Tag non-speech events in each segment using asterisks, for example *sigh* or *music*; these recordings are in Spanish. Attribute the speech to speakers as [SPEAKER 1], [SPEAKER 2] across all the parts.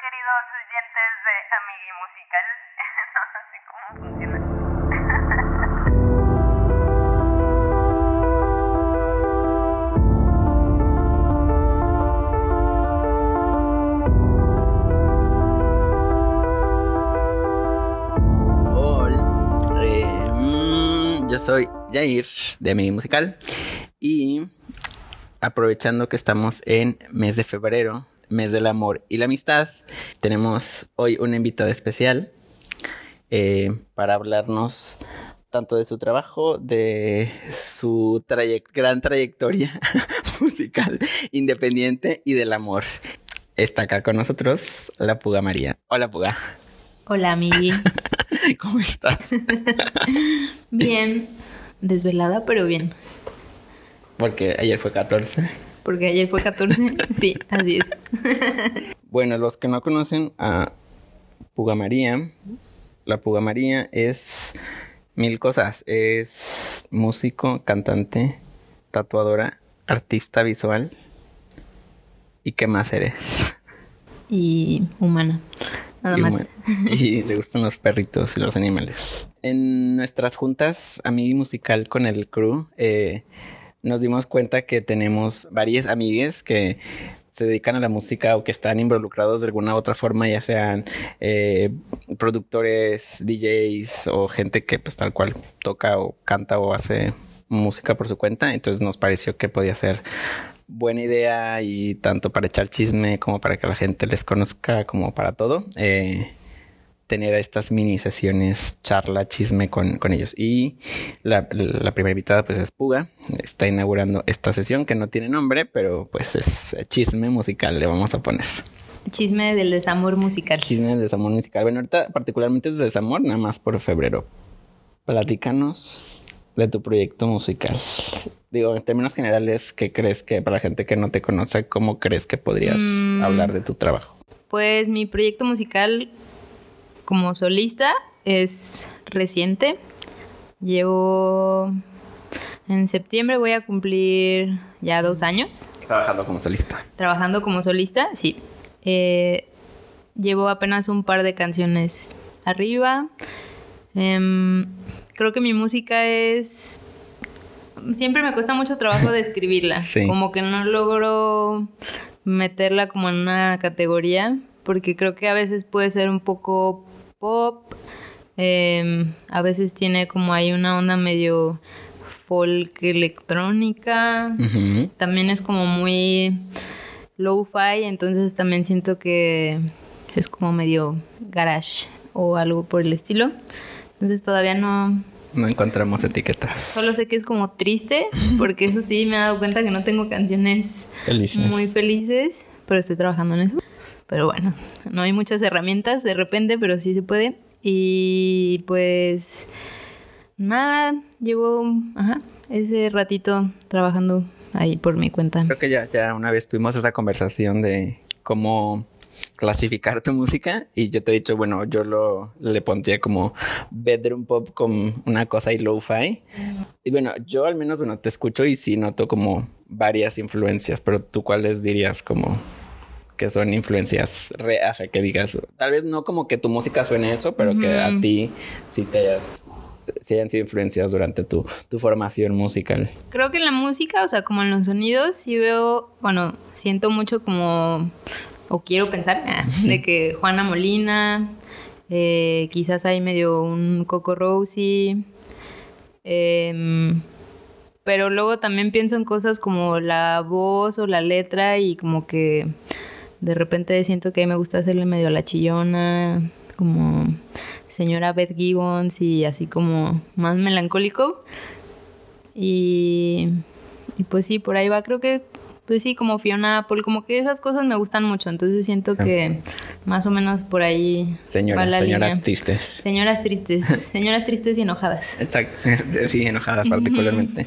[SPEAKER 1] queridos oyentes de Amigui Musical. *laughs* no cómo funciona.
[SPEAKER 2] Mm, yo soy Jair de Mi Musical y aprovechando que estamos en mes de febrero, mes del amor y la amistad, tenemos hoy una invitada especial eh, para hablarnos tanto de su trabajo, de su gran trayectoria *laughs* musical independiente y del amor. Está acá con nosotros la Puga María. Hola Puga,
[SPEAKER 3] Hola, Migi. *laughs*
[SPEAKER 2] ¿cómo estás? *laughs*
[SPEAKER 3] Bien. Desvelada, pero bien.
[SPEAKER 2] Porque ayer fue 14.
[SPEAKER 3] Porque ayer fue 14. *laughs* Sí, así es.
[SPEAKER 2] Bueno, los que no conocen a Puga María, la Puga María es mil cosas. Es músico, cantante, tatuadora, artista visual. ¿Y qué más eres?
[SPEAKER 3] Y humana. Nada
[SPEAKER 2] y,
[SPEAKER 3] más.
[SPEAKER 2] y le gustan los perritos y los animales. En nuestras juntas, amiga musical con el crew, eh, nos dimos cuenta que tenemos varias amigues que se dedican a la música o que están involucrados de alguna u otra forma, ya sean eh, productores, DJs o gente que pues tal cual toca o canta o hace música por su cuenta. Entonces nos pareció que podía ser buena idea y tanto para echar chisme como para que la gente les conozca como para todo. eh, tener estas mini sesiones, charla, chisme con, con ellos. Y la, la primera invitada pues es Puga. Está inaugurando esta sesión que no tiene nombre, pero pues es chisme musical, le vamos a poner.
[SPEAKER 3] Chisme del desamor musical.
[SPEAKER 2] Chisme de desamor musical. Bueno, ahorita particularmente es de desamor, nada más por febrero. Platícanos de tu proyecto musical. Digo, en términos generales, ¿qué crees que para la gente que no te conoce, cómo crees que podrías
[SPEAKER 3] Mm.
[SPEAKER 2] hablar de tu trabajo?
[SPEAKER 3] Pues mi proyecto musical como solista es reciente. Llevo. En septiembre voy a cumplir ya dos años.
[SPEAKER 2] Trabajando como solista.
[SPEAKER 3] Trabajando como solista, sí. Eh, llevo apenas un par de canciones arriba. Em, creo que mi música es... Siempre me cuesta mucho trabajo *laughs* describirla.
[SPEAKER 2] Sí.
[SPEAKER 3] Como que no logro meterla como en una categoría. Porque creo que a veces puede ser un poco pop. em, a veces tiene como hay una onda medio folk electrónica. También es como muy low-fi, entonces también siento que es como medio garage o algo por el estilo. Entonces todavía no...
[SPEAKER 2] No encontramos etiquetas.
[SPEAKER 3] Solo sé que es como triste, porque eso sí me he dado cuenta que no tengo canciones
[SPEAKER 2] Felices.
[SPEAKER 3] muy felices, pero estoy trabajando en eso. Pero bueno, no hay muchas herramientas de repente, pero sí se puede. Y pues nada, llevo ajá, ese ratito trabajando ahí por mi cuenta.
[SPEAKER 2] Creo que ya, ya una vez tuvimos esa conversación de cómo clasificar tu música y yo te he dicho, bueno, yo lo le pondría como bedroom pop con una cosa y lo-fi. Y bueno, yo al menos, bueno, te escucho y sí noto como varias influencias, pero tú cuáles dirías como que son influencias reales, que digas, tal vez no como que tu música suene eso, pero que a ti sí te hayas, hayan sido influencias durante tu, tu formación musical.
[SPEAKER 3] Creo que en la música, o sea, como en los sonidos, sí veo, bueno, siento mucho como, o quiero pensar, *laughs* ah, de que Juana Molina, eh, quizás hay medio un Coco Rosie, em, pero luego también pienso en cosas como la voz o la letra y como que de repente siento que me gusta hacerle medio a la chillona, como señora Beth Gibbons y así como más melancólico. Y, y pues sí, por ahí va. Creo que, pues sí, como Fiona Apple, como que esas cosas me gustan mucho. Entonces siento que más o menos por ahí va
[SPEAKER 2] Señoras,
[SPEAKER 3] la
[SPEAKER 2] señoras
[SPEAKER 3] línea.
[SPEAKER 2] tristes.
[SPEAKER 3] Señoras tristes, *laughs* señoras tristes y enojadas.
[SPEAKER 2] Exacto, *laughs* sí, enojadas particularmente.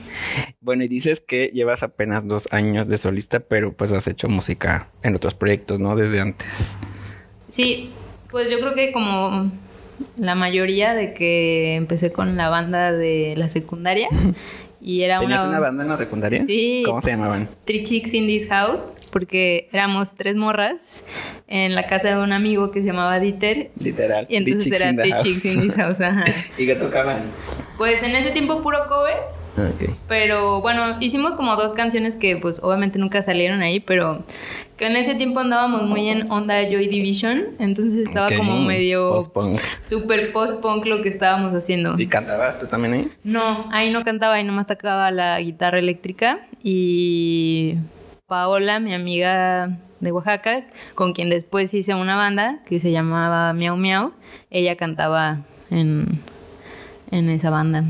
[SPEAKER 2] Bueno, y dices que llevas apenas dos años de solista, pero pues has hecho música en otros proyectos, ¿no? Desde antes.
[SPEAKER 3] Sí, pues yo creo que como la mayoría de que empecé con la banda de la secundaria *laughs* y era
[SPEAKER 2] ¿Tenías
[SPEAKER 3] una,
[SPEAKER 2] una banda en la secundaria?
[SPEAKER 3] Sí.
[SPEAKER 2] ¿Cómo se llamaban?
[SPEAKER 3] Three Chicks in This House porque éramos tres morras en la casa de un amigo que se llamaba Dieter.
[SPEAKER 2] Literal.
[SPEAKER 3] Y entonces era
[SPEAKER 2] House.
[SPEAKER 3] Chicks in the House, ajá. *laughs*
[SPEAKER 2] ¿Y qué tocaban?
[SPEAKER 3] Pues en ese tiempo puro cover,
[SPEAKER 2] Ah,
[SPEAKER 3] pero bueno, hicimos como dos canciones que pues obviamente nunca salieron ahí, pero que en ese tiempo andábamos muy en onda Joy Division, entonces estaba como medio
[SPEAKER 2] Post-punk.
[SPEAKER 3] super post-punk lo que estábamos haciendo.
[SPEAKER 2] ¿Y cantabas tú también ahí?
[SPEAKER 3] No, ahí no cantaba, ahí nomás tocaba la guitarra eléctrica y Paola, mi amiga de Oaxaca, con quien después hice una banda que se llamaba Miau Miau, ella cantaba en, en esa banda.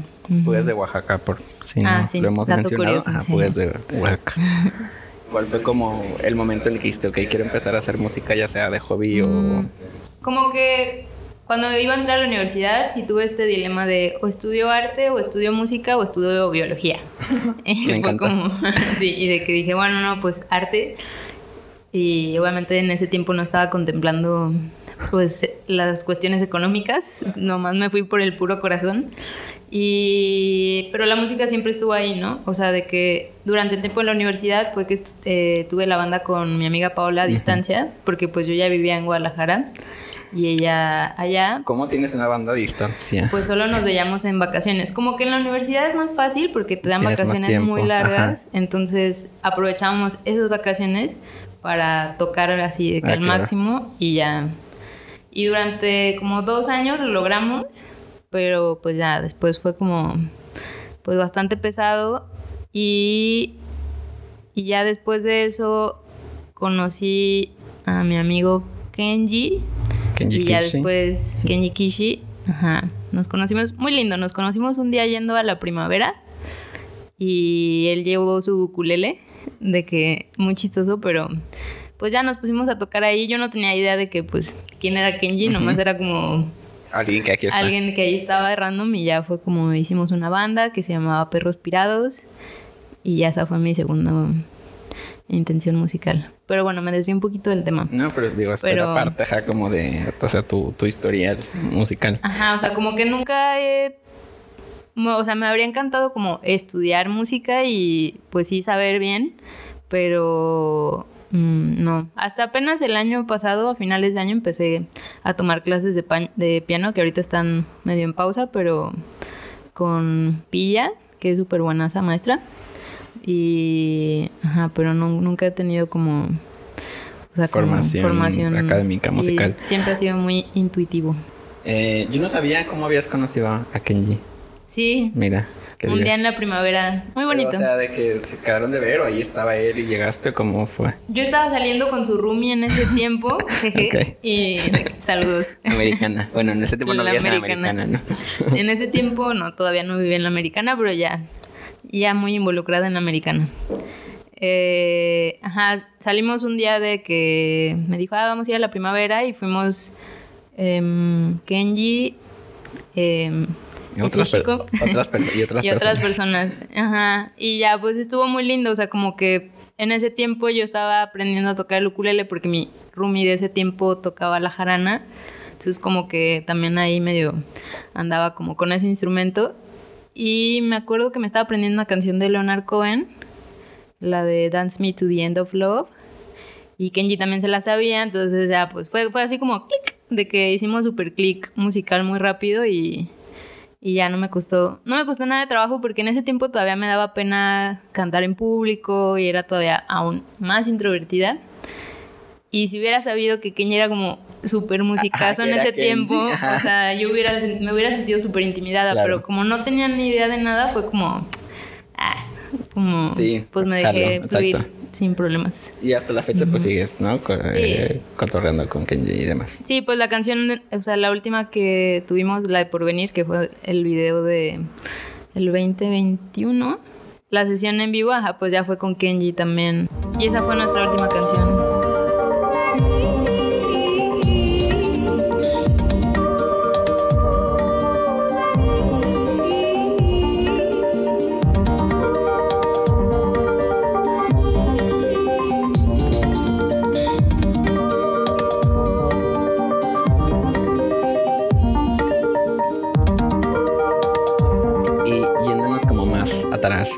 [SPEAKER 2] Pugas de Oaxaca, por si
[SPEAKER 3] Ah,
[SPEAKER 2] no
[SPEAKER 3] sí,
[SPEAKER 2] lo hemos mencionado.
[SPEAKER 3] curioso.
[SPEAKER 2] Ajá, Pugas de *laughs* Oaxaca. ¿Cuál fue como el momento en el que dijiste, ok, quiero empezar a hacer música, ya sea de hobby o...
[SPEAKER 3] Como que cuando iba a entrar a la universidad, sí tuve este dilema de o estudio arte, o estudio música, o estudio biología. *laughs* Y
[SPEAKER 2] Me
[SPEAKER 3] fue
[SPEAKER 2] encanta.
[SPEAKER 3] como, *laughs* sí, y de que dije, bueno, no, pues arte. Y obviamente en ese tiempo no estaba contemplando pues las cuestiones económicas, nomás me fui por el puro corazón. Y pero la música siempre estuvo ahí, ¿no? O sea, de que durante el tiempo en la universidad fue que eh, tuve la banda con mi amiga Paola a distancia, porque pues yo ya vivía en Guadalajara y ella allá.
[SPEAKER 2] ¿Cómo tienes una banda a distancia?
[SPEAKER 3] Pues solo nos veíamos en vacaciones. Como que en la universidad es más fácil porque te dan
[SPEAKER 2] Tienes
[SPEAKER 3] vacaciones muy largas.
[SPEAKER 2] ajá.
[SPEAKER 3] Entonces aprovechamos esas vacaciones para tocar así de que
[SPEAKER 2] Ah,
[SPEAKER 3] al
[SPEAKER 2] claro.
[SPEAKER 3] máximo y ya. Y durante como dos años lo logramos, pero pues ya después fue como pues bastante pesado y, y ya después de eso conocí a mi amigo Kenji
[SPEAKER 2] Kenji
[SPEAKER 3] y ya después Kenji Kishi. Ajá. Nos conocimos, muy lindo, nos conocimos un día yendo a la primavera y él llevó su ukulele, de que muy chistoso, pero pues ya nos pusimos a tocar ahí. Yo no tenía idea de que pues quién era Kenji, nomás era como
[SPEAKER 2] Alguien que aquí está.
[SPEAKER 3] alguien que ahí estaba random y ya fue como hicimos una banda que se llamaba Perros Pirados y ya esa fue mi segunda intención musical. Pero bueno, me desvié un poquito del tema.
[SPEAKER 2] No, pero digo,
[SPEAKER 3] Pero-
[SPEAKER 2] aparte, ajá, como de, o sea, tu, tu historial musical.
[SPEAKER 3] Ajá, o sea, como que nunca he... O sea, me habría encantado como estudiar música y pues sí saber bien, pero mm, no. Hasta apenas el año pasado, a finales de año, empecé a tomar clases de, pa- de piano, que ahorita están medio en pausa, pero con Pilla, que es súper buena esa maestra. Y... Ajá, pero no, nunca he tenido como... O sea, como
[SPEAKER 2] Formación académica,
[SPEAKER 3] sí,
[SPEAKER 2] musical.
[SPEAKER 3] Siempre ha sido muy intuitivo.
[SPEAKER 2] Eh, yo no sabía cómo habías conocido a a Kenji.
[SPEAKER 3] Sí,
[SPEAKER 2] Mira.
[SPEAKER 3] Un día en la primavera. Muy
[SPEAKER 2] Pero,
[SPEAKER 3] bonito.
[SPEAKER 2] o sea, de que se quedaron de ver o ahí estaba él y llegaste, ¿cómo fue?
[SPEAKER 3] Yo estaba saliendo con su roomie en ese tiempo. *laughs* jeje. Y saludos.
[SPEAKER 2] Americana. Bueno, en ese tiempo no
[SPEAKER 3] La
[SPEAKER 2] vivías en
[SPEAKER 3] americana.
[SPEAKER 2] americana, ¿no? *laughs*
[SPEAKER 3] En ese tiempo, no, todavía no vivía en la americana, pero ya, ya muy involucrada en la americana. Eh, ajá, salimos un día de que me dijo, ah, vamos a ir a la primavera y fuimos em, Kenji, em,
[SPEAKER 2] Y otras, per- otras, per- y otras *laughs*
[SPEAKER 3] y otras
[SPEAKER 2] personas.
[SPEAKER 3] personas. Ajá. Y ya, pues estuvo muy lindo. O sea, como que en ese tiempo yo estaba aprendiendo a tocar el ukulele porque mi roomie de ese tiempo tocaba la jarana. Entonces, como que también ahí medio andaba como con ese instrumento. Y me acuerdo que me estaba aprendiendo una canción de Leonard Cohen, la de Dance Me to the End of Love. Y Kenji también se la sabía, entonces ya pues fue, fue así como clic, de que hicimos super clic musical muy rápido y, y ya no me costó, no me costó nada de trabajo porque en ese tiempo todavía me daba pena cantar en público y era todavía aún más introvertida. Y si hubiera sabido que Kenji era como súper musicazo
[SPEAKER 2] Ajá,
[SPEAKER 3] en ese tiempo,
[SPEAKER 2] ajá.
[SPEAKER 3] o sea, yo hubiera, me hubiera sentido súper intimidada,
[SPEAKER 2] Claro.
[SPEAKER 3] pero como no tenía ni idea de nada, fue como, ah, como,
[SPEAKER 2] Sí,
[SPEAKER 3] pues me dejé
[SPEAKER 2] exacto.
[SPEAKER 3] Sin problemas.
[SPEAKER 2] Y hasta la fecha, pues sigues, ¿no? Co- eh, cotorreando con Kenji y demás.
[SPEAKER 3] Sí, pues la canción, o sea, la última que tuvimos, la de Porvenir, que fue el video de el 2021, la sesión en vivo, ajá, pues ya fue con Kenji también. Y esa fue nuestra última canción.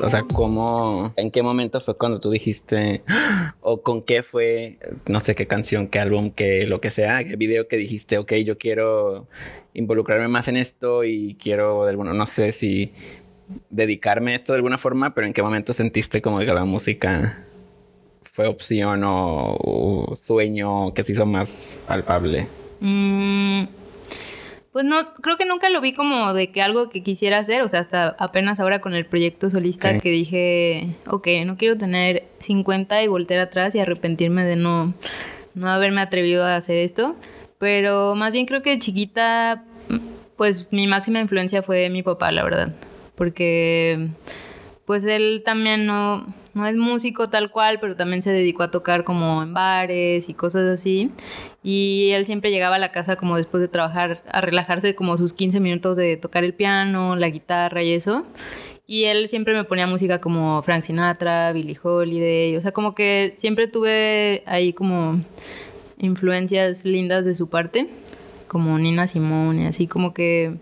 [SPEAKER 2] O sea, ¿cómo, en qué momento fue cuando tú dijiste, "Ah", o, con qué fue, no sé qué canción, qué álbum, qué lo que sea, qué video que dijiste, ok, yo quiero involucrarme más en esto y quiero de alguno, no sé si dedicarme a esto de alguna forma, pero en qué momento sentiste como que la música fue opción o, sueño que se hizo más palpable?
[SPEAKER 3] Mm, pues no, creo que nunca lo vi como de que algo que quisiera hacer, o sea, hasta apenas ahora con el proyecto solista que dije, ok, no quiero tener 50 y voltear atrás y arrepentirme de no, no haberme atrevido a hacer esto, pero más bien creo que de chiquita, pues mi máxima influencia fue mi papá, la verdad, porque pues él también no, no es músico tal cual, pero también se dedicó a tocar como en bares y cosas así. Y él siempre llegaba a la casa como después de trabajar a relajarse como sus 15 minutos de tocar el piano, la guitarra y eso. Y él siempre me ponía música como Frank Sinatra, Billie Holiday, o sea, como que siempre tuve ahí como influencias lindas de su parte, como Nina Simone, así como que...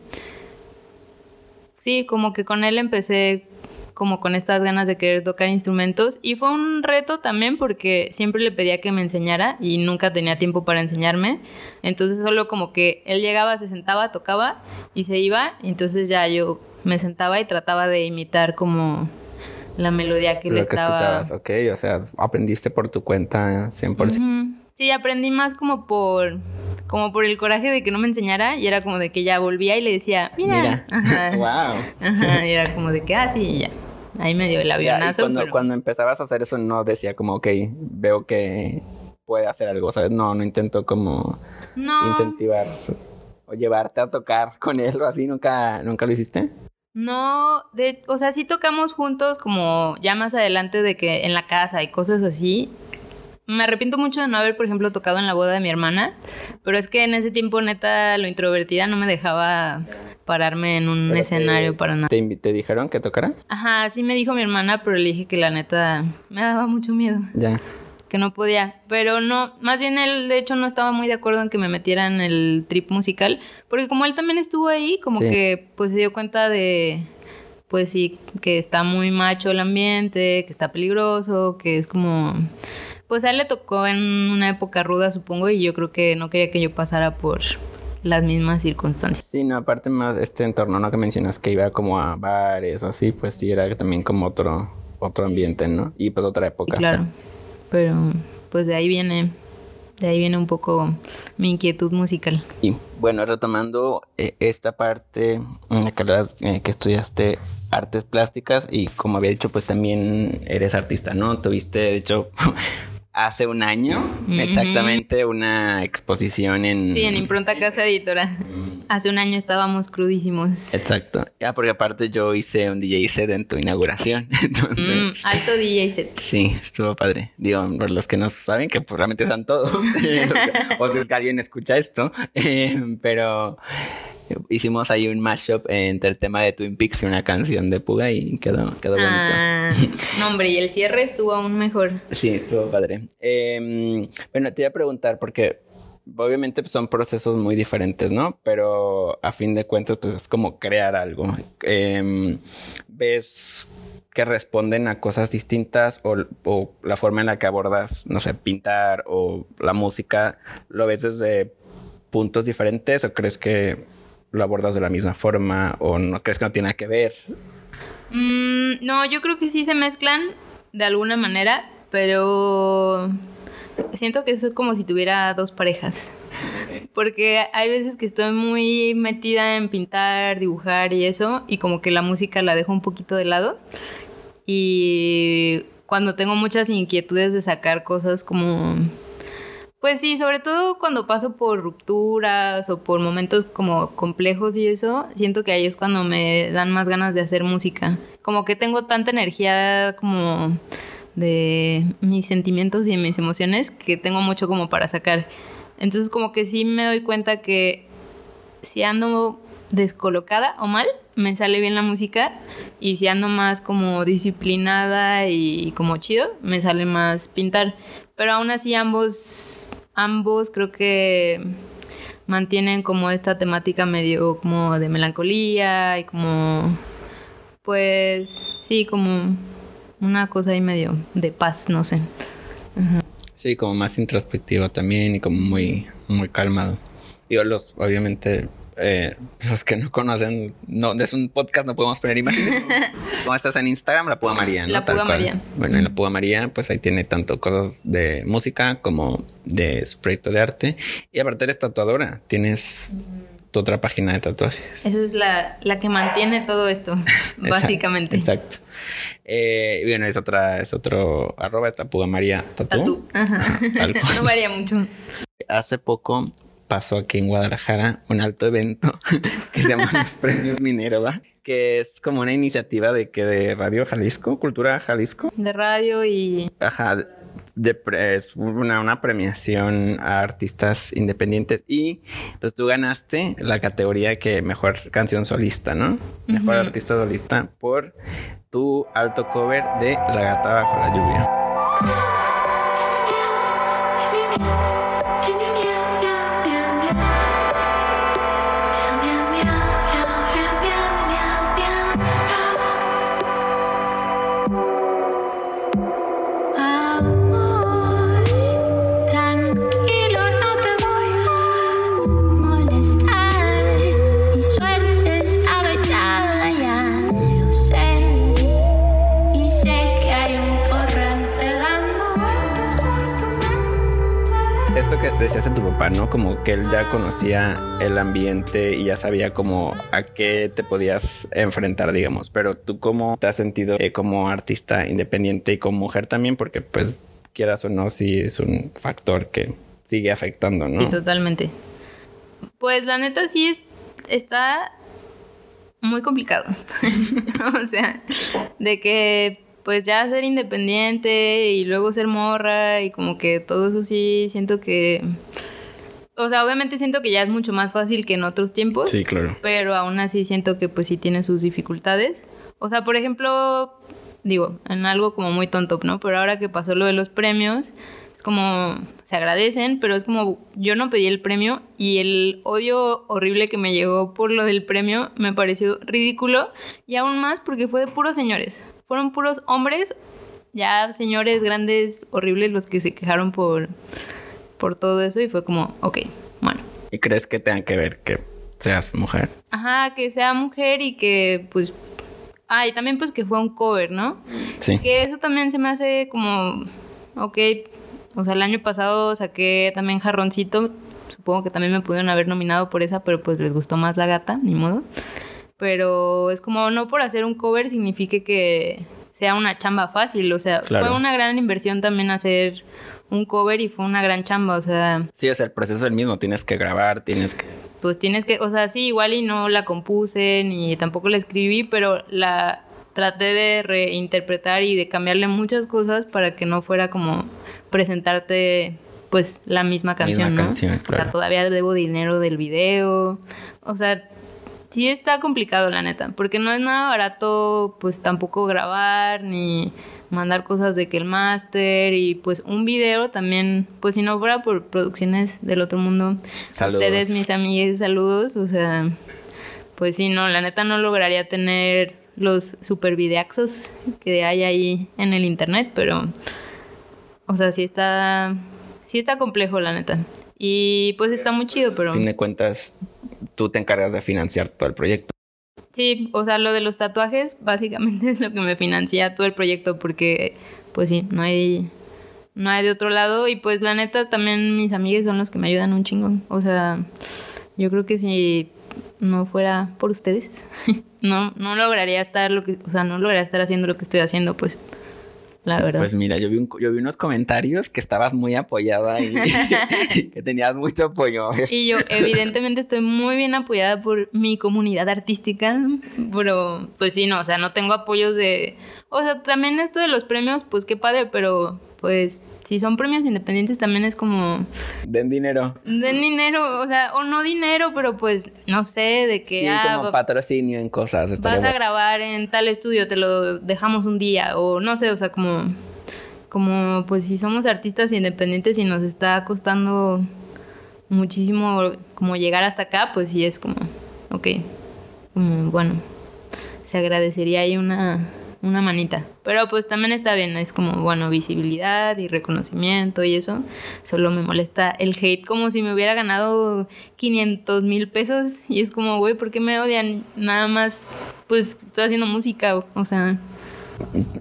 [SPEAKER 3] Sí, como que con él empecé como con estas ganas de querer tocar instrumentos y fue un reto también porque siempre le pedía que me enseñara y nunca tenía tiempo para enseñarme. Entonces solo como que él llegaba, se sentaba, tocaba y se iba, entonces ya yo me sentaba y trataba de imitar como la melodía que
[SPEAKER 2] Lo
[SPEAKER 3] le
[SPEAKER 2] que
[SPEAKER 3] estaba...
[SPEAKER 2] escuchabas, ok, o sea, aprendiste por tu cuenta 100%.
[SPEAKER 3] Ujú. Sí, aprendí más como por como por el coraje de que no me enseñara y era como de que ya volvía y le decía, mira,
[SPEAKER 2] Mira, *laughs*
[SPEAKER 3] Ajá.
[SPEAKER 2] wow.
[SPEAKER 3] Ajá, y era como de que, ah, sí, ya. Ahí me dio el
[SPEAKER 2] Ya, y
[SPEAKER 3] avionazo.
[SPEAKER 2] cuando,
[SPEAKER 3] pero-
[SPEAKER 2] cuando empezabas a hacer eso no decía como, ok, veo que puede hacer algo, ¿sabes? No, no intento como
[SPEAKER 3] No,
[SPEAKER 2] incentivar o llevarte a tocar con él o así, ¿nunca, nunca lo hiciste?
[SPEAKER 3] no, de, o sea, sí tocamos juntos como ya más adelante de que en la casa y cosas así. Me arrepiento mucho de no haber, por ejemplo, tocado en la boda de mi hermana, pero es que en ese tiempo, neta, lo introvertida no me dejaba pararme en un
[SPEAKER 2] Pero te-
[SPEAKER 3] escenario para nada.
[SPEAKER 2] ¿Te, dijeron que tocaras?
[SPEAKER 3] Ajá, sí me dijo mi hermana, pero le dije que la neta me daba mucho miedo.
[SPEAKER 2] Ya.
[SPEAKER 3] que no podía. Pero no, más bien él de hecho no estaba muy de acuerdo en que me metiera en el trip musical, porque como él también estuvo ahí, como
[SPEAKER 2] Sí.
[SPEAKER 3] que pues se dio cuenta de, pues sí, que está muy macho el ambiente, que está peligroso, que es como... Pues a él le tocó en una época ruda, supongo, y yo creo que no quería que yo pasara por las mismas circunstancias.
[SPEAKER 2] Sí, no, aparte más este entorno, ¿no? Que mencionas que iba como a bares o así, pues sí, era también como otro, otro ambiente, ¿no? Y pues otra época.
[SPEAKER 3] Claro. Pero pues de ahí viene, de ahí viene un poco mi inquietud musical.
[SPEAKER 2] Y bueno, retomando eh, esta parte mm, que, eh, que estudiaste artes plásticas y como había dicho, pues también eres artista, ¿no? Tuviste, de hecho, *laughs* hace un año exactamente una exposición en...
[SPEAKER 3] Sí, en Impronta Casa Editora. Hace un año estábamos crudísimos.
[SPEAKER 2] Exacto. Ya, porque aparte yo hice un DJ set en tu inauguración. *laughs*
[SPEAKER 3] Mm,
[SPEAKER 2] Entonces...
[SPEAKER 3] alto DJ set.
[SPEAKER 2] Sí, estuvo padre. Digo, por los que no saben, que pues, realmente están todos. *laughs* o si es que alguien escucha esto. *laughs* Eh, pero hicimos ahí un mashup entre el tema de Twin Peaks y una canción de Puga y quedó, quedó bonito.
[SPEAKER 3] Ah, *laughs* no, hombre, y el cierre estuvo aún mejor.
[SPEAKER 2] Sí, estuvo padre. Eh, bueno, te iba a preguntar porque obviamente son procesos muy diferentes, ¿no? Pero a fin de cuentas pues es como crear algo. Eh, ¿Ves que responden a cosas distintas o, o la forma en la que abordas, no sé, pintar o la música, lo ves desde puntos diferentes o crees que lo abordas de la misma forma o no crees que no tiene que ver?
[SPEAKER 3] Mm, no, yo creo que sí se mezclan de alguna manera, pero siento que eso es como si tuviera dos parejas. *laughs* Porque hay veces que estoy muy metida en pintar, dibujar y eso, y como que la música la dejo un poquito de lado. Y cuando tengo muchas inquietudes de sacar cosas como... Pues sí, sobre todo cuando paso por rupturas o por momentos como complejos y eso, siento que ahí es cuando me dan más ganas de hacer música. Como que tengo tanta energía como de mis sentimientos y mis emociones que tengo mucho como para sacar. Entonces como que sí me doy cuenta que si ando descolocada o mal, me sale bien la música y si ando más como disciplinada y como chido, me sale más pintar. Pero aún así ambos, ambos creo que mantienen como esta temática medio como de melancolía y como, pues sí, como una cosa ahí medio de paz, no sé.
[SPEAKER 2] Sí, como más introspectivo también y como muy, muy calmado. Digo, los, obviamente, eh, los que no conocen, no, es un podcast, no podemos poner imágenes. *laughs* Como estás en Instagram, la Puga María, ¿no?
[SPEAKER 3] La
[SPEAKER 2] cual.
[SPEAKER 3] María.
[SPEAKER 2] Bueno, en la Puga María, pues ahí tiene tanto cosas de música como de su proyecto de arte. Y aparte eres tatuadora, tienes tu otra página de tatuajes.
[SPEAKER 3] Esa es la, la que mantiene todo esto, *laughs* básicamente.
[SPEAKER 2] Exacto. Eh, y bueno, es otra, es otro arroba, es la Puga María Tatú.
[SPEAKER 3] Tatú. Ajá. *laughs* No varía mucho.
[SPEAKER 2] Hace poco pasó aquí en Guadalajara un alto evento *laughs* que se llama los Premios Minerva, que es como una iniciativa de que de Radio Jalisco, Cultura Jalisco,
[SPEAKER 3] De radio y
[SPEAKER 2] ajá, de es una, una premiación a artistas independientes y pues tú ganaste la categoría que mejor canción solista, ¿no? Mejor
[SPEAKER 3] Ujú.
[SPEAKER 2] artista solista por tu alto cover de La gata bajo la lluvia.
[SPEAKER 4] Que
[SPEAKER 2] él ya conocía el ambiente y ya sabía como a qué te podías enfrentar, digamos. Pero tú cómo te has sentido eh, como artista independiente y como mujer también, porque pues quieras o no, sí es un factor que sigue afectando, ¿no?
[SPEAKER 3] Sí, totalmente. Pues la neta sí es- está muy complicado. *laughs* o sea, de que pues ya ser independiente y luego ser morra y como que todo eso sí siento que... O sea, obviamente siento que ya es mucho más fácil que en otros tiempos.
[SPEAKER 2] Sí, claro.
[SPEAKER 3] Pero aún así siento que pues sí tiene sus dificultades. O sea, por ejemplo, digo, en algo como muy tonto, ¿no? Pero ahora que pasó lo de los premios, es como, se agradecen, pero es como, yo no pedí el premio y el odio horrible que me llegó por lo del premio me pareció ridículo y aún más porque fue de puros señores. Fueron puros hombres, ya señores grandes, horribles los que se quejaron por, por todo eso y fue como, ok, bueno.
[SPEAKER 2] ¿Y crees que tenga que ver que seas mujer?
[SPEAKER 3] Ajá, que sea mujer y que pues... Ah, y también pues que fue un cover, ¿no?
[SPEAKER 2] Sí.
[SPEAKER 3] Que eso también se me hace como... Ok, o sea, el año pasado saqué también Jarroncito. Supongo que también me pudieron haber nominado por esa, pero pues les gustó más la gata, ni modo. Pero es como no por hacer un cover signifique que sea una chamba fácil. O sea,
[SPEAKER 2] Claro.
[SPEAKER 3] fue una gran inversión también hacer un cover y fue una gran chamba. O sea,
[SPEAKER 2] Sí, o sea, el proceso es el mismo. Tienes que grabar, tienes que...
[SPEAKER 3] pues tienes que, o sea, sí, igual y no la compuse ni tampoco la escribí, pero la traté de reinterpretar y de cambiarle muchas cosas para que no fuera como presentarte pues la misma canción,
[SPEAKER 2] Misma
[SPEAKER 3] ¿no?
[SPEAKER 2] canción,
[SPEAKER 3] O sea,
[SPEAKER 2] claro.
[SPEAKER 3] todavía debo dinero del video. O sea, sí está complicado la neta, porque no es nada barato pues tampoco grabar ni mandar cosas de que el máster y pues un video también, pues si no fuera por producciones del otro mundo,
[SPEAKER 2] Saludos.
[SPEAKER 3] ustedes mis amigos, saludos, o sea, pues sí, no, la neta no lograría tener los super videaxos que hay ahí en el internet, pero o sea, sí está sí está complejo la neta. Y pues está muy chido, pero
[SPEAKER 2] A fin de cuentas, tú te encargas de financiar todo el proyecto.
[SPEAKER 3] Sí, o sea, lo de los tatuajes básicamente *laughs* es lo que me financia todo el proyecto porque pues sí, no hay no hay de otro lado y pues la neta también mis amigas son los que me ayudan un chingo. O sea, yo creo que si no fuera por ustedes, *laughs* no no lograría estar lo que, o sea, no lograría estar haciendo lo que estoy haciendo, pues la verdad.
[SPEAKER 2] Pues mira, yo vi, un- yo vi unos comentarios que estabas muy apoyada y *laughs* *laughs* que tenías mucho apoyo.
[SPEAKER 3] Y yo evidentemente estoy muy bien apoyada por mi comunidad artística, pero pues sí, no, o sea, no tengo apoyos de... O sea, también esto de los premios, pues qué padre, pero pues si son premios independientes también es como...
[SPEAKER 2] Den dinero.
[SPEAKER 3] Den dinero, o sea, o no dinero, pero pues no sé, de que...
[SPEAKER 2] Sí,
[SPEAKER 3] ah,
[SPEAKER 2] como patrocinio en cosas.
[SPEAKER 3] vas a
[SPEAKER 2] bueno.
[SPEAKER 3] grabar en tal estudio, te lo dejamos un día, o no sé, o sea, como, como pues si somos artistas independientes y nos está costando muchísimo como llegar hasta acá, pues sí es como, ok, como, bueno, se agradecería ahí una, una manita. Pero pues también está bien, es como, bueno, visibilidad y reconocimiento y eso. Solo me molesta el hate como si me hubiera ganado 500 mil pesos y es como, güey, ¿por qué me odian? Nada más, pues estoy haciendo música, o sea...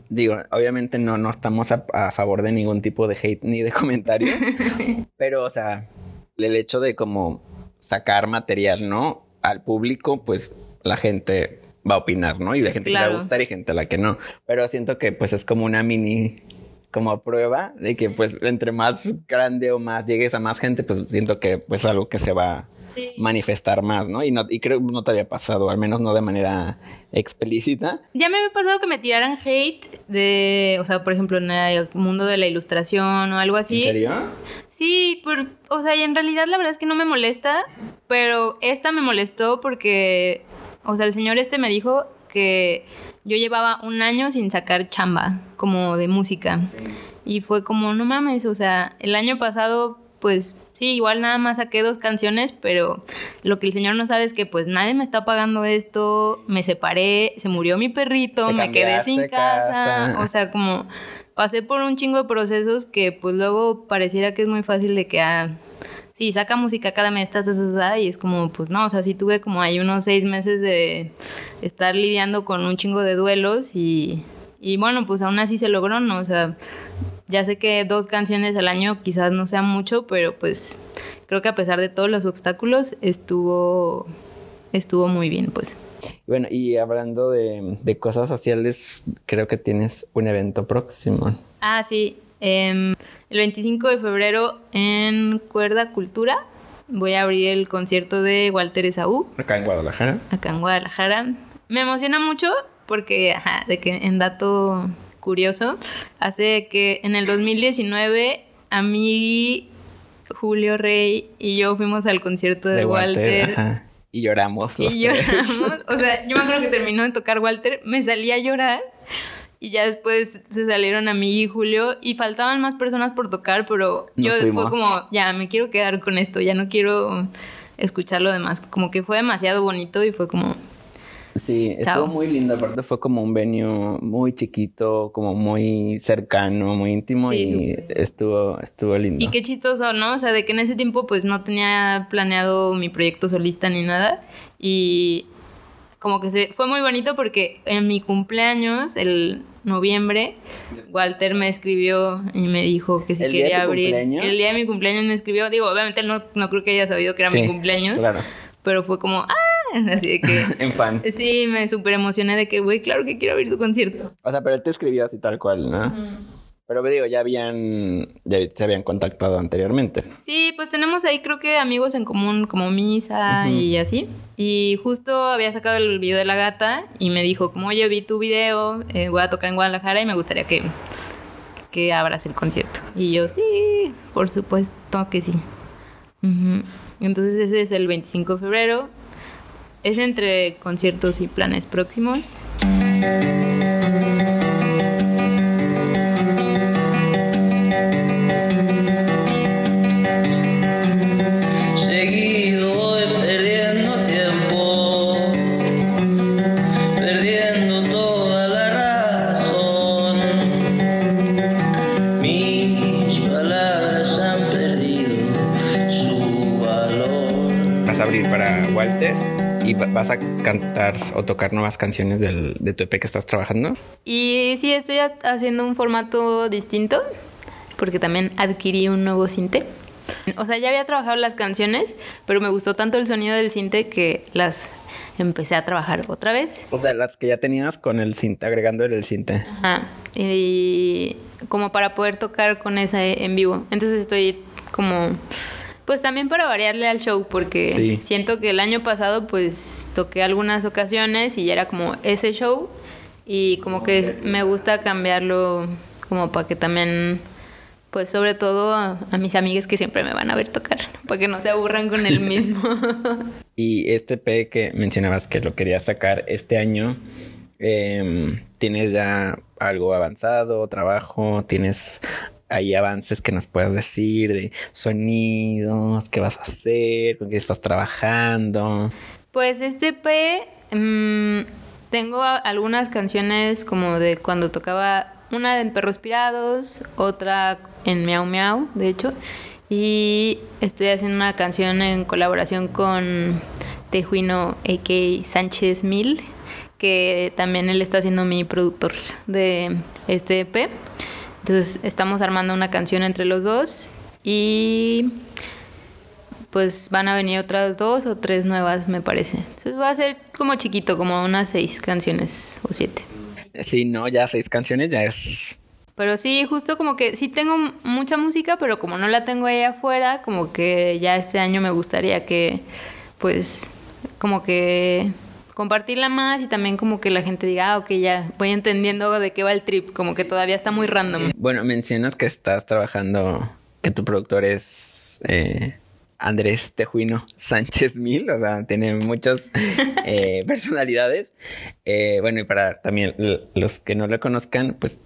[SPEAKER 2] Digo, obviamente no, no estamos a, a favor de ningún tipo de hate ni de comentarios, *laughs* pero, o sea, el hecho de como sacar material, ¿no? Al público, pues la gente va a opinar, ¿no? Y la gente que le va a gustar y gente a la que no. Pero siento que pues es como una mini como prueba de que pues entre más grande o más llegues a más gente, pues siento que pues es algo que se va a manifestar más, ¿no? Y no y creo que no te había pasado, al menos no de manera explícita.
[SPEAKER 3] Ya me había pasado que me tiraran hate de, o sea, por ejemplo, en el mundo de la ilustración o algo así.
[SPEAKER 2] ¿En serio?
[SPEAKER 3] Sí, por, o sea, y en realidad la verdad es que no me molesta, pero esta me molestó porque, o sea, el señor este me dijo que yo llevaba un año sin sacar chamba, como de música. Y fue como, no mames, o sea, el año pasado, pues sí, igual nada más saqué dos canciones, pero lo que el señor no sabe es que pues nadie me está pagando esto, me separé, se murió mi perrito, me quedé sin casa. o sea, como pasé por un chingo de procesos que pues luego pareciera que es muy fácil de que, ah, sí, saca música cada mes, ta, ta, ta, y es como, pues no, o sea, sí tuve como ahí unos seis meses de estar lidiando con un chingo de duelos y, y bueno, pues aún así se logró, ¿no? O sea, ya sé que dos canciones al año quizás no sea mucho, pero pues creo que a pesar de todos los obstáculos estuvo, estuvo muy bien, pues.
[SPEAKER 2] Bueno, y hablando de, de cosas sociales, creo que tienes un evento próximo.
[SPEAKER 3] Ah, sí. Em, el 25 de febrero en Cuerda Cultura voy a abrir el concierto de Walter Esaú
[SPEAKER 2] Acá en Guadalajara.
[SPEAKER 3] acá en Guadalajara. Me emociona mucho porque, ajá, de que en dato curioso, hace que en el 2019 a mí, Julio Rey y yo fuimos al concierto de, Walter.
[SPEAKER 2] ajá. Y lloramos los
[SPEAKER 3] Y
[SPEAKER 2] tres.
[SPEAKER 3] lloramos. O sea, yo me acuerdo que terminó de tocar Walter, me salí a llorar. Y ya después se salieron a mí y Julio. Y faltaban más personas por tocar, pero
[SPEAKER 2] Nos
[SPEAKER 3] yo fue
[SPEAKER 2] fuimos.
[SPEAKER 3] como, ya, me quiero quedar con esto, ya no quiero escuchar lo demás. Como que fue demasiado bonito y fue como,
[SPEAKER 2] Sí, estuvo muy lindo. Aparte fue como un venue muy chiquito, como muy cercano, muy íntimo
[SPEAKER 3] Sí,
[SPEAKER 2] y estuvo, estuvo lindo.
[SPEAKER 3] Y qué chistoso, ¿no? O sea, de que en ese tiempo pues no tenía planeado mi proyecto solista ni nada. Y como que se, fue muy bonito porque en mi cumpleaños, el noviembre, Walter me escribió y me dijo que si
[SPEAKER 2] ¿El día de
[SPEAKER 3] quería abrir.
[SPEAKER 2] cumpleaños?
[SPEAKER 3] El día de mi cumpleaños me escribió. Digo, obviamente no, no creo que haya sabido que era mi
[SPEAKER 2] Sí,
[SPEAKER 3] cumpleaños.
[SPEAKER 2] Claro,
[SPEAKER 3] Pero fue como, ¡ah! *laughs* Así de que... *laughs*
[SPEAKER 2] en fan.
[SPEAKER 3] Sí, me súper emocioné de que, güey, claro que quiero abrir tu concierto.
[SPEAKER 2] O sea, pero él te escribió así tal cual, ¿no? Pero digo, ya habían, ya se habían contactado anteriormente.
[SPEAKER 3] Sí, pues tenemos ahí creo que amigos en común como Misa y así. Y justo había sacado el video de la gata y me dijo como, oye, vi tu video, eh, voy a tocar en Guadalajara y me gustaría que, que abras el concierto. Y yo, sí, por supuesto que sí. Entonces ese es el 25 de febrero. Es entre conciertos y planes próximos.
[SPEAKER 2] Y vas a cantar o tocar nuevas canciones del, de tu EP que estás trabajando.
[SPEAKER 3] Y sí, estoy ha- haciendo un formato distinto, porque también adquirí un nuevo cinte. O sea, ya había trabajado las canciones, pero me gustó tanto el sonido del cinte que las empecé a trabajar otra vez.
[SPEAKER 2] O sea, las que ya tenías con el cinte, agregando el cinte.
[SPEAKER 3] Ajá. Y como para poder tocar con esa en vivo. Entonces estoy como... Pues también para variarle al show, porque
[SPEAKER 2] Sí.
[SPEAKER 3] siento que el año pasado pues toqué algunas ocasiones y ya era como ese show y como que me gusta cambiarlo como para que también, pues sobre todo a, a mis amigas que siempre me van a ver tocar, *laughs* para que no se aburran con el mismo. *laughs*
[SPEAKER 2] Y este EP que mencionabas que lo querías sacar este año, em, ¿tienes ya algo avanzado, trabajo? ¿Tienes ahí avances que nos puedas decir de sonidos? ¿Qué vas a hacer? ¿Con qué estás trabajando?
[SPEAKER 3] Pues este P mm, tengo algunas canciones como de cuando tocaba una en Perros Pirados, otra en Miau Miau, de hecho. Y estoy haciendo una canción en colaboración con Tejuino A.K. Sánchez Mil, que también él está siendo mi productor de este EP. Entonces estamos armando una canción entre los dos y pues van a venir otras dos o tres nuevas, me parece. Entonces va a ser como chiquito, como unas seis canciones o siete.
[SPEAKER 2] Sí, no, ya seis canciones ya es.
[SPEAKER 3] Pero sí, justo como que sí tengo mucha música, pero como no la tengo ahí afuera, como que ya este año me gustaría que, pues, como que compartirla más y también como que la gente diga, ah, ok, ya voy entendiendo de qué va el trip, como que todavía está muy random.
[SPEAKER 2] Bueno, mencionas que estás trabajando, que tu productor es eh, Andrés Tejuino Sánchez Mil, o sea, tiene muchas *laughs* eh, personalidades. Eh, bueno, y para también los que no lo conozcan, pues,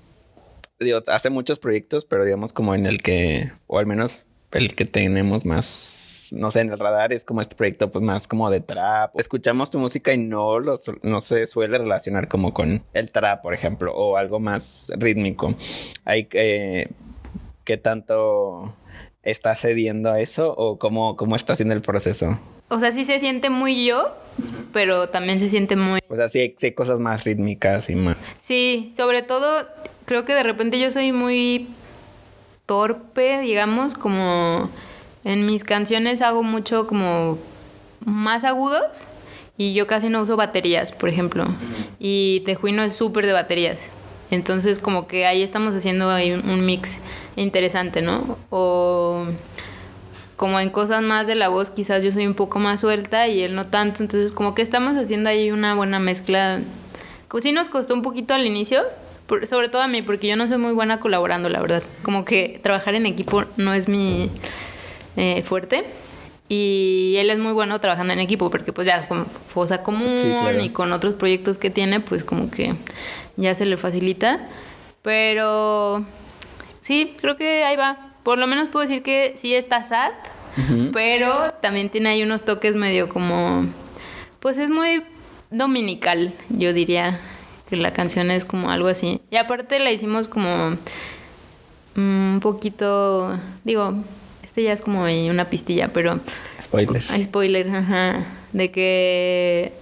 [SPEAKER 2] digo, hace muchos proyectos, pero digamos como en el que, o al menos el que tenemos más, no sé, en el radar es como este proyecto, pues más como de trap. Escuchamos tu música y no lo, no se suele relacionar como con el trap, por ejemplo, o algo más rítmico. Hay eh, qué tanto está cediendo a eso o cómo, cómo está haciendo el proceso.
[SPEAKER 3] O sea, sí se siente muy yo, pero también se siente muy...
[SPEAKER 2] O sea, sí hay, sí hay cosas más rítmicas y más.
[SPEAKER 3] Sí, sobre todo creo que de repente yo soy muy torpe, digamos, como en mis canciones hago mucho como más agudos y yo casi no uso baterías, por ejemplo. Y Tejuino es súper de baterías. Entonces como que ahí estamos haciendo ahí un, mix interesante, ¿no? O como en cosas más de la voz quizás yo soy un poco más suelta y él no tanto, entonces como que estamos haciendo ahí una buena mezcla. Como sí nos costó un poquito al inicio, por- sobre todo a mí, porque yo no soy muy buena colaborando, la verdad. Como que trabajar en equipo no es mi eh, fuerte. Y él es muy bueno trabajando en equipo, porque pues ya con Fosa Común
[SPEAKER 2] Sí, claro.
[SPEAKER 3] y con otros proyectos que tiene, pues como que ya se le facilita. Pero sí, creo que ahí va. Por lo menos puedo decir que sí está sad, pero también tiene ahí unos toques medio como... Pues es muy dominical, yo diría que la canción es como algo así. Y aparte la hicimos como mm, un poquito, digo, este ya es como una pistilla, pero
[SPEAKER 2] Spoiler.
[SPEAKER 3] spoiler, ajá, de que,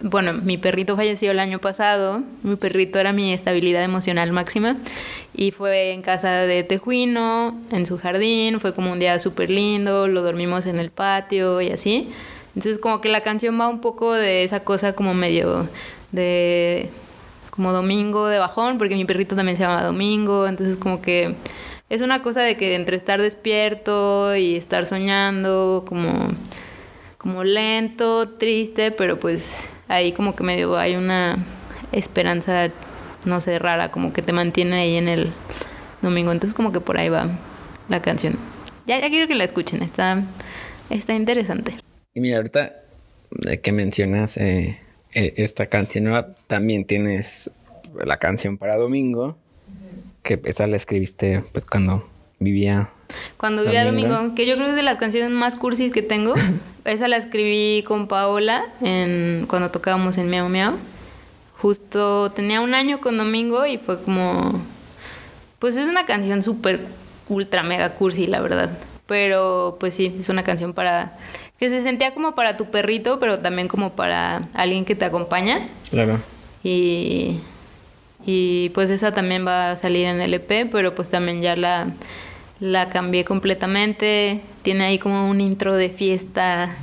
[SPEAKER 3] bueno, mi perrito falleció el año pasado, mi perrito era mi estabilidad emocional máxima y fue en casa de Tejuino, en su jardín, fue como un día súper lindo, lo dormimos en el patio y así. Entonces como que la canción va un poco de esa cosa como medio de como domingo de bajón, porque mi perrito también se llama Domingo, entonces como que es una cosa de que entre estar despierto y estar soñando, como, como lento, triste, pero pues ahí como que medio hay una esperanza, no sé, rara, como que te mantiene ahí en el domingo, entonces como que por ahí va la canción. Ya, ya quiero que la escuchen, está, está interesante.
[SPEAKER 2] Y mira, ahorita eh, que mencionas eh, esta canción nueva, también tienes la canción para domingo, que esa la escribiste pues cuando vivía.
[SPEAKER 3] Cuando vivía
[SPEAKER 2] Domingo.
[SPEAKER 3] Domingo, que yo creo que es de las canciones más cursis que tengo. *laughs* Esa la escribí con Paola en, cuando tocábamos en Miau Miau. Justo tenía un año con Domingo y fue como... Pues es una canción súper ultra mega cursi, la verdad. Pero pues sí, es una canción para... Que se sentía como para tu perrito, pero también como para alguien que te acompaña.
[SPEAKER 2] Claro.
[SPEAKER 3] Y, y pues esa también va a salir en el EP, pero pues también ya la, la cambié completamente. Tiene ahí como un intro de fiesta.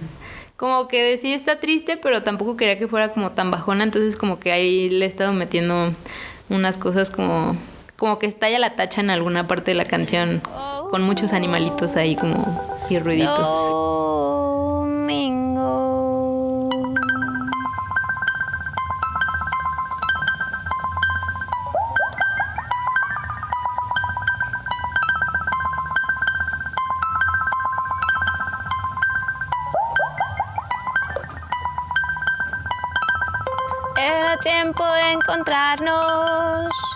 [SPEAKER 3] Como que sí está triste, pero tampoco quería que fuera como tan bajona, entonces como que ahí le he estado metiendo unas cosas como como que estalla la tacha en alguna parte de la canción con muchos animalitos ahí como y ruiditos.
[SPEAKER 4] Domingo. Era tiempo de encontrarnos.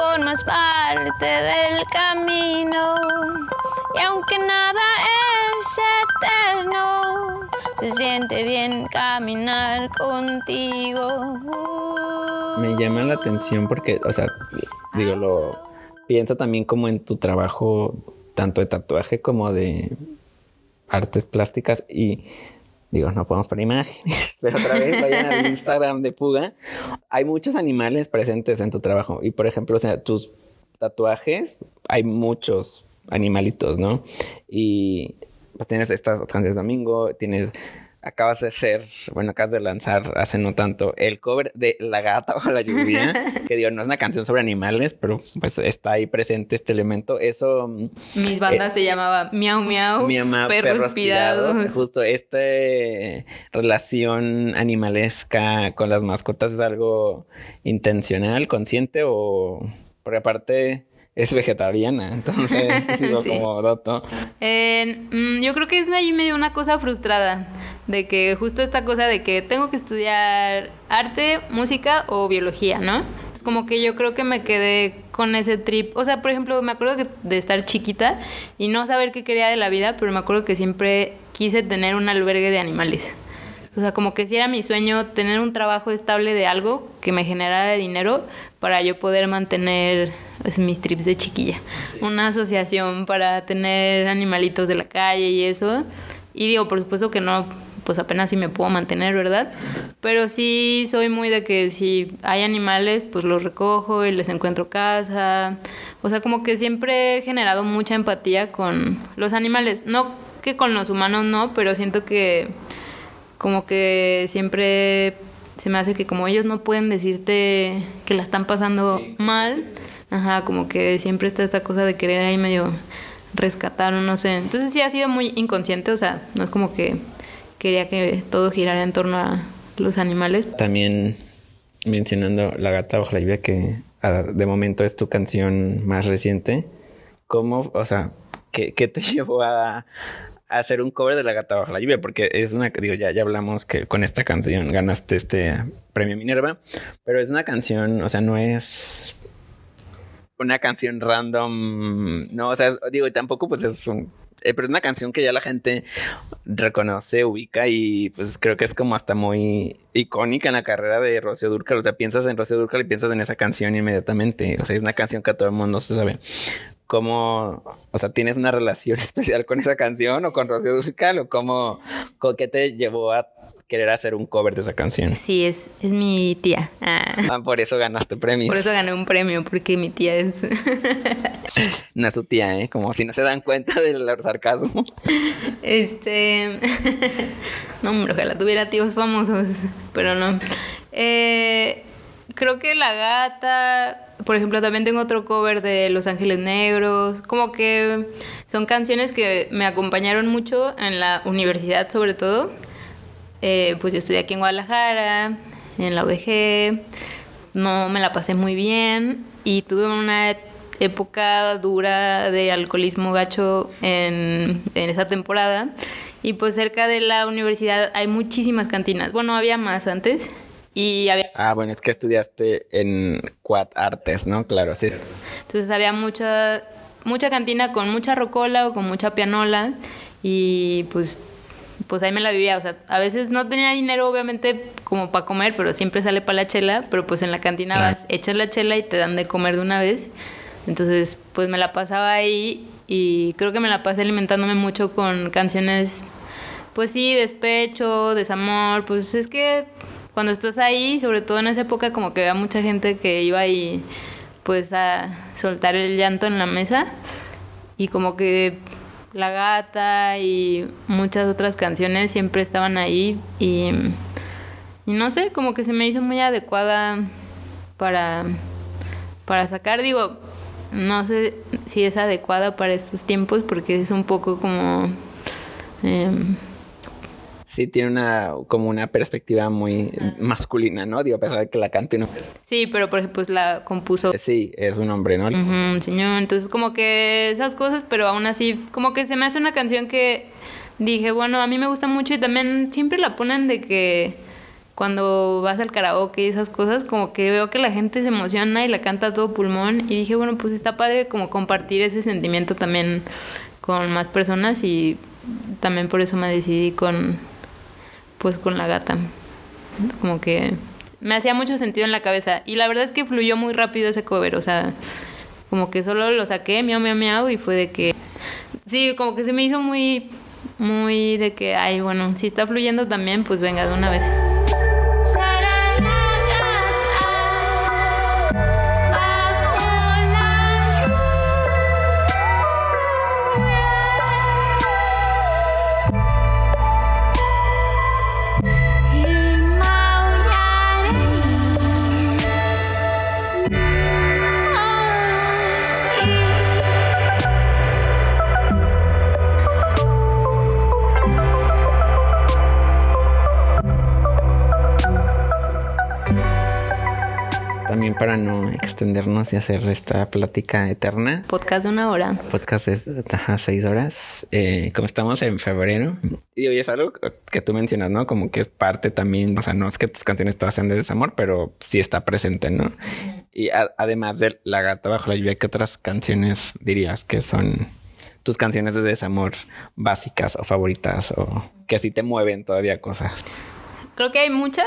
[SPEAKER 4] Formas parte del camino. Y aunque nada es eterno, se siente bien caminar contigo.
[SPEAKER 2] Me llama la atención porque, o sea, digo, lo pienso también como en tu trabajo, tanto de tatuaje como de artes plásticas y digo, no podemos poner imágenes, pero otra vez vayan al *laughs* Instagram de Puga. Hay muchos animales presentes en tu trabajo y, por ejemplo, o sea, tus tatuajes, hay muchos animalitos, ¿no? Y pues tienes estas de domingo, tienes acabas de ser, bueno, acabas de lanzar hace no tanto el cover de La gata o la lluvia, *laughs* que digo, no es una canción sobre animales, pero pues está ahí presente este elemento. Eso...
[SPEAKER 3] Mis bandas se llamaba Miau Miau,
[SPEAKER 2] mi
[SPEAKER 3] Perros,
[SPEAKER 2] perros
[SPEAKER 3] Pirados.
[SPEAKER 2] pirados. Justo esta relación animalesca con las mascotas es algo intencional, consciente o... Porque aparte es vegetariana, *laughs* entonces digo
[SPEAKER 3] Sí.
[SPEAKER 2] como dato.
[SPEAKER 3] Eh, mm, yo creo que es ahí medio una cosa frustrada, de que justo esta cosa de que tengo que estudiar arte, música o biología, ¿no? Es como que yo creo que me quedé con ese trip. O sea, por ejemplo, me acuerdo que- de estar chiquita y no saber qué quería de la vida, pero me acuerdo que siempre quise tener un albergue de animales. O sea, como que sí era mi sueño tener un trabajo estable de algo que me generara dinero para yo poder mantener pues, mis trips de chiquilla. Una asociación para tener animalitos de la calle y eso. Y digo, por supuesto que no, pues apenas si me puedo mantener, ¿verdad? Pero sí soy muy de que si hay animales, pues los recojo y les encuentro casa. O sea, como que siempre he generado mucha empatía con los animales. No que con los humanos no, pero siento que como que siempre se me hace que como ellos no pueden decirte que la están pasando mal, ajá, como que siempre está esta cosa de querer ahí medio rescatar o no sé. Entonces sí ha sido muy inconsciente, o sea, no es como que quería que todo girara en torno a los animales.
[SPEAKER 2] También mencionando La gata bajo la lluvia, que ah, de momento es tu canción más reciente. ¿Cómo, o sea, qué, te *laughs* llevó a, hacer un cover de La gata bajo la lluvia? Porque es una, digo, ya, ya hablamos que con esta canción ganaste este premio Minerva, pero es una canción, o sea, no es una canción random, no, o sea, digo, tampoco pues es un, pero es una canción que ya la gente reconoce, ubica y pues creo que es como hasta muy icónica en la carrera de Rocío Dúrcal, o sea, piensas en Rocío Dúrcal y piensas en esa canción inmediatamente, o sea, es una canción que a todo el mundo se sabe. ¿Cómo, o sea, tienes una relación *laughs* especial con esa canción o con Rocío Dúrcal o cómo, qué te llevó a querer hacer un cover de esa canción?
[SPEAKER 3] Sí, es, es mi tía. Ah,
[SPEAKER 2] Ah, por eso ganaste premio.
[SPEAKER 3] Por eso gané un premio, porque mi tía es... *laughs*
[SPEAKER 2] No es su tía, ¿eh? Como si no se dan cuenta del sarcasmo.
[SPEAKER 3] Este. *laughs* no, hombre, ojalá tuviera tíos famosos, pero no. Eh, creo que La Gata. Por ejemplo, también tengo otro cover de Los Ángeles Negros. Como que son canciones que me acompañaron mucho en la universidad, sobre todo. Eh, pues yo estudié aquí en Guadalajara, en la UDG. No me la pasé muy bien y tuve una época dura de alcoholismo gacho en, en esa temporada. Y pues cerca de la universidad hay muchísimas cantinas. Bueno, había más antes. Y había
[SPEAKER 2] Ah, bueno, es que estudiaste en Quad Artes, ¿no? Claro, sí.
[SPEAKER 3] Entonces había mucha, mucha cantina con mucha rocola o con mucha pianola y pues, pues ahí me la vivía. O sea, a veces no tenía dinero obviamente como para comer, pero siempre sale para la chela, pero pues en la cantina
[SPEAKER 2] Claro.
[SPEAKER 3] vas, echas la chela y te dan de comer de una vez. Entonces pues me la pasaba ahí y creo que me la pasé alimentándome mucho con canciones, pues sí, despecho, desamor, pues es que cuando estás ahí, sobre todo en esa época, como que había mucha gente que iba ahí pues a soltar el llanto en la mesa y como que La Gata y muchas otras canciones siempre estaban ahí y, y no sé, como que se me hizo muy adecuada para, para sacar, digo, no sé si es adecuada para estos tiempos porque es un poco como... em,
[SPEAKER 2] Sí, tiene una, como una perspectiva muy masculina, ¿no? Digo, a pesar de que la cante, ¿no?
[SPEAKER 3] sí, pero por ejemplo pues la compuso
[SPEAKER 2] Sí, es un hombre, ¿no?
[SPEAKER 3] Ujú, señor. Entonces, como que esas cosas, pero aún así, como que se me hace una canción que dije, bueno, a mí me gusta mucho y también siempre la ponen de que cuando vas al karaoke y esas cosas, como que veo que la gente se emociona y la canta a todo pulmón y dije, bueno, pues está padre como compartir ese sentimiento también con más personas y también por eso me decidí con, pues con la gata. Como que me hacía mucho sentido en la cabeza. Y la verdad es que fluyó muy rápido ese cover, o sea, como que solo lo saqué, miau, miau, miau, y fue de que... Sí, como que se me hizo muy, muy de que, ay, bueno, si está fluyendo también, pues venga, de una vez.
[SPEAKER 2] Extendernos y hacer esta plática eterna.
[SPEAKER 3] Podcast de una hora.
[SPEAKER 2] Podcast ajá, seis horas. Eh, como estamos en febrero. Y hoy es algo que tú mencionas, ¿no? Como que es parte también. O sea, no es que tus canciones todas sean de desamor, pero sí está presente, ¿no? Y además de La gata bajo la lluvia, ¿qué otras canciones dirías que son tus canciones de desamor básicas o favoritas o que sí te mueven todavía cosas?
[SPEAKER 3] Creo que hay muchas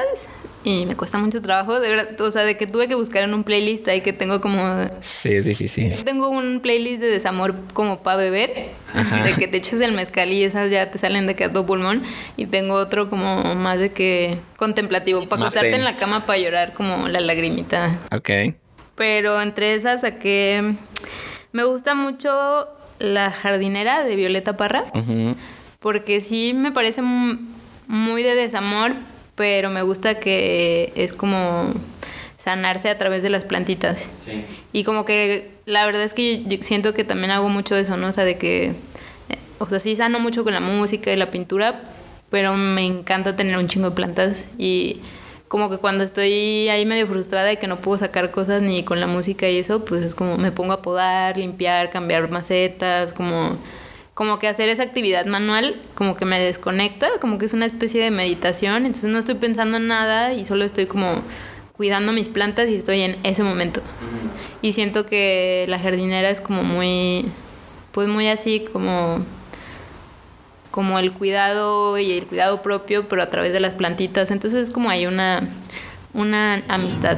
[SPEAKER 3] y me cuesta mucho trabajo, de verdad, o sea, de que tuve que buscar en un playlist ahí que tengo como
[SPEAKER 2] Sí, es difícil.
[SPEAKER 3] tengo un playlist de desamor como para beber,
[SPEAKER 2] Ajá.
[SPEAKER 3] de que te eches el mezcal y esas ya te salen de que a todo pulmón y tengo otro como más de que contemplativo, para acostarte en la cama para llorar como la lagrimita.
[SPEAKER 2] Ok.
[SPEAKER 3] Pero entre esas saqué me gusta mucho La jardinera de Violeta Parra porque sí me parece mu- muy de desamor, pero me gusta que es como sanarse a través de las plantitas. Y como que la verdad es que yo siento que también hago mucho eso, ¿no? O sea, de que, eh, o sea, sí sano mucho con la música y la pintura, pero me encanta tener un chingo de plantas y como que cuando estoy ahí medio frustrada y que no puedo sacar cosas ni con la música y eso, pues es como me pongo a podar, limpiar, cambiar macetas, como como que hacer esa actividad manual como que me desconecta, como que es una especie de meditación, entonces no estoy pensando en nada y solo estoy como cuidando mis plantas y estoy en ese momento. Y siento que la jardinera es como muy pues muy así como como el cuidado y el cuidado propio, pero a través de las plantitas, entonces es como hay una una amistad.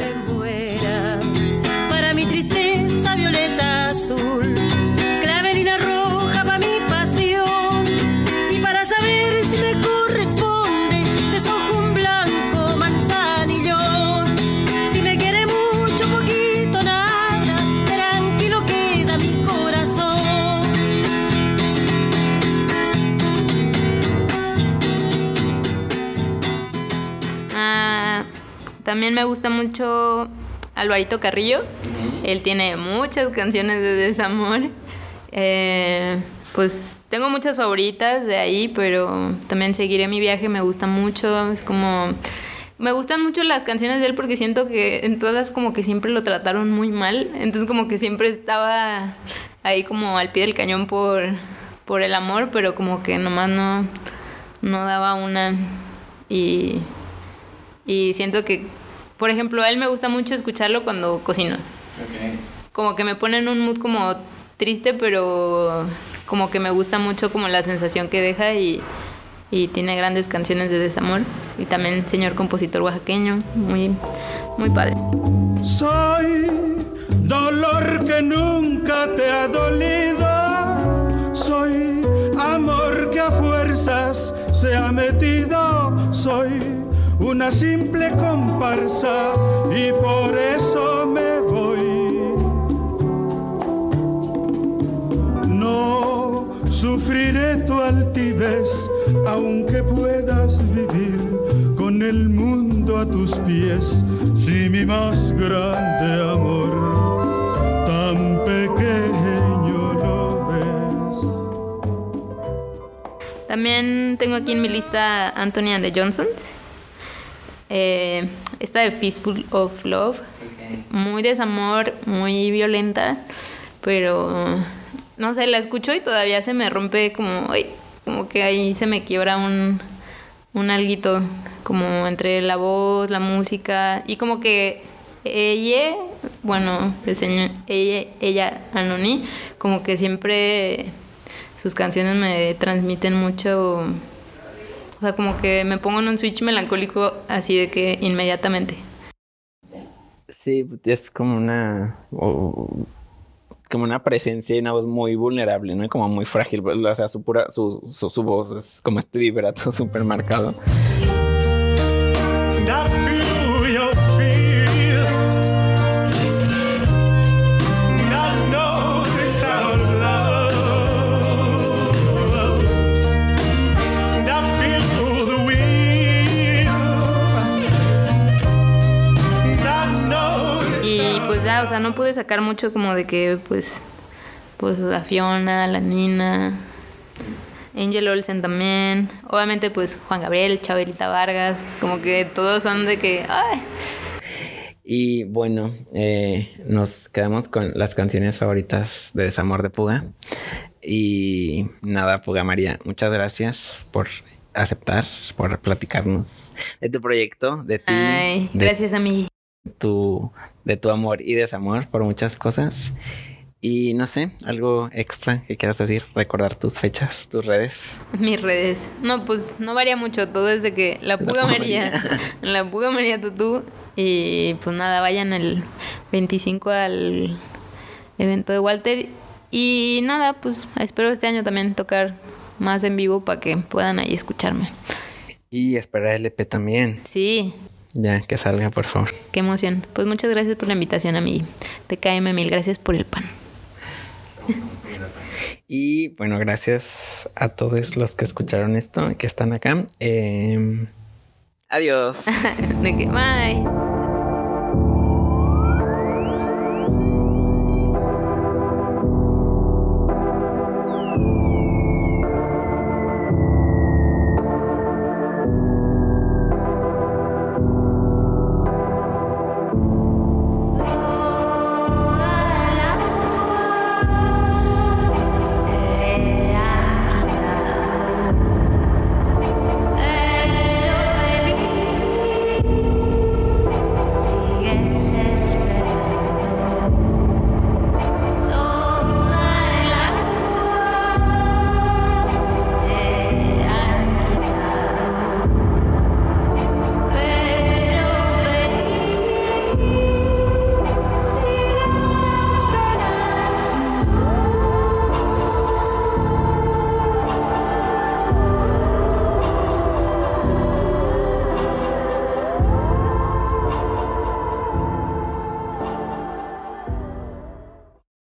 [SPEAKER 3] También me gusta mucho Alvarito Carrillo. Él tiene muchas canciones de desamor. Eh, pues tengo muchas favoritas de ahí, pero también seguiré mi viaje, me gusta mucho. Es como. Me gustan mucho las canciones de él porque siento que en todas como que siempre lo trataron muy mal. Entonces como que siempre estaba ahí como al pie del cañón por, por el amor, pero como que nomás no, no daba una. Y, y siento que, por ejemplo, a él me gusta mucho escucharlo cuando cocino. Como que me pone en un mood como triste, pero como que me gusta mucho como la sensación que deja y, y tiene grandes canciones de desamor. Y también señor compositor oaxaqueño, muy, muy padre.
[SPEAKER 5] Soy dolor que nunca te ha dolido. Soy amor que a fuerzas se ha metido. Soy una simple comparsa y por eso me voy. No sufriré tu altivez, aunque puedas vivir con el mundo a tus pies. Si mi más grande amor tan pequeño lo ves.
[SPEAKER 3] También tengo aquí en mi lista Anthony and the Johnsons. Eh, esta de Fistful of Love. Muy desamor, muy violenta. Pero no sé, la escucho y todavía se me rompe como. ay, como que ahí se me quiebra un, un alguito. Como entre la voz, la música. Y como que ella, bueno, el señor, ella, ella, Anoni, como que siempre sus canciones me transmiten mucho O sea, como que me pongo en un switch melancólico así de que inmediatamente.
[SPEAKER 2] Sí, es como una. como una presencia y una voz muy vulnerable, ¿no? Y como muy frágil. O sea, su, pura, su, su, su voz es como este vibrato *laughs* súper marcado.
[SPEAKER 3] Sea, no pude sacar mucho como de que, pues, pues la Fiona, la Nina, Angel Olsen también. Obviamente, pues Juan Gabriel, Chabelita Vargas, como que todos son de que, ay,
[SPEAKER 2] Y bueno, eh, nos quedamos con las canciones favoritas de Desamor de Puga. Y nada, Puga María, muchas gracias por aceptar, por platicarnos de tu proyecto, de ti,
[SPEAKER 3] ay,
[SPEAKER 2] de
[SPEAKER 3] gracias a mí.
[SPEAKER 2] Tu, de tu amor y desamor por muchas cosas. Y no sé, algo extra que quieras decir, recordar tus fechas, tus redes.
[SPEAKER 3] Mis redes. No, pues no varía mucho. Todo es de que la Puga María, *laughs* la Puga María Tutú. Y pues nada, vayan el 25 al evento de Walter. Y nada, pues espero este año también tocar más en vivo para que puedan ahí escucharme.
[SPEAKER 2] Y esperar el EP también.
[SPEAKER 3] Sí,
[SPEAKER 2] Ya, que salga, por favor.
[SPEAKER 3] qué emoción. Pues muchas gracias por la invitación a mí. TKM, mil gracias por el pan.
[SPEAKER 2] Y bueno, gracias a todos los que escucharon esto, que están acá. Em, adiós. *laughs*
[SPEAKER 3] Bye.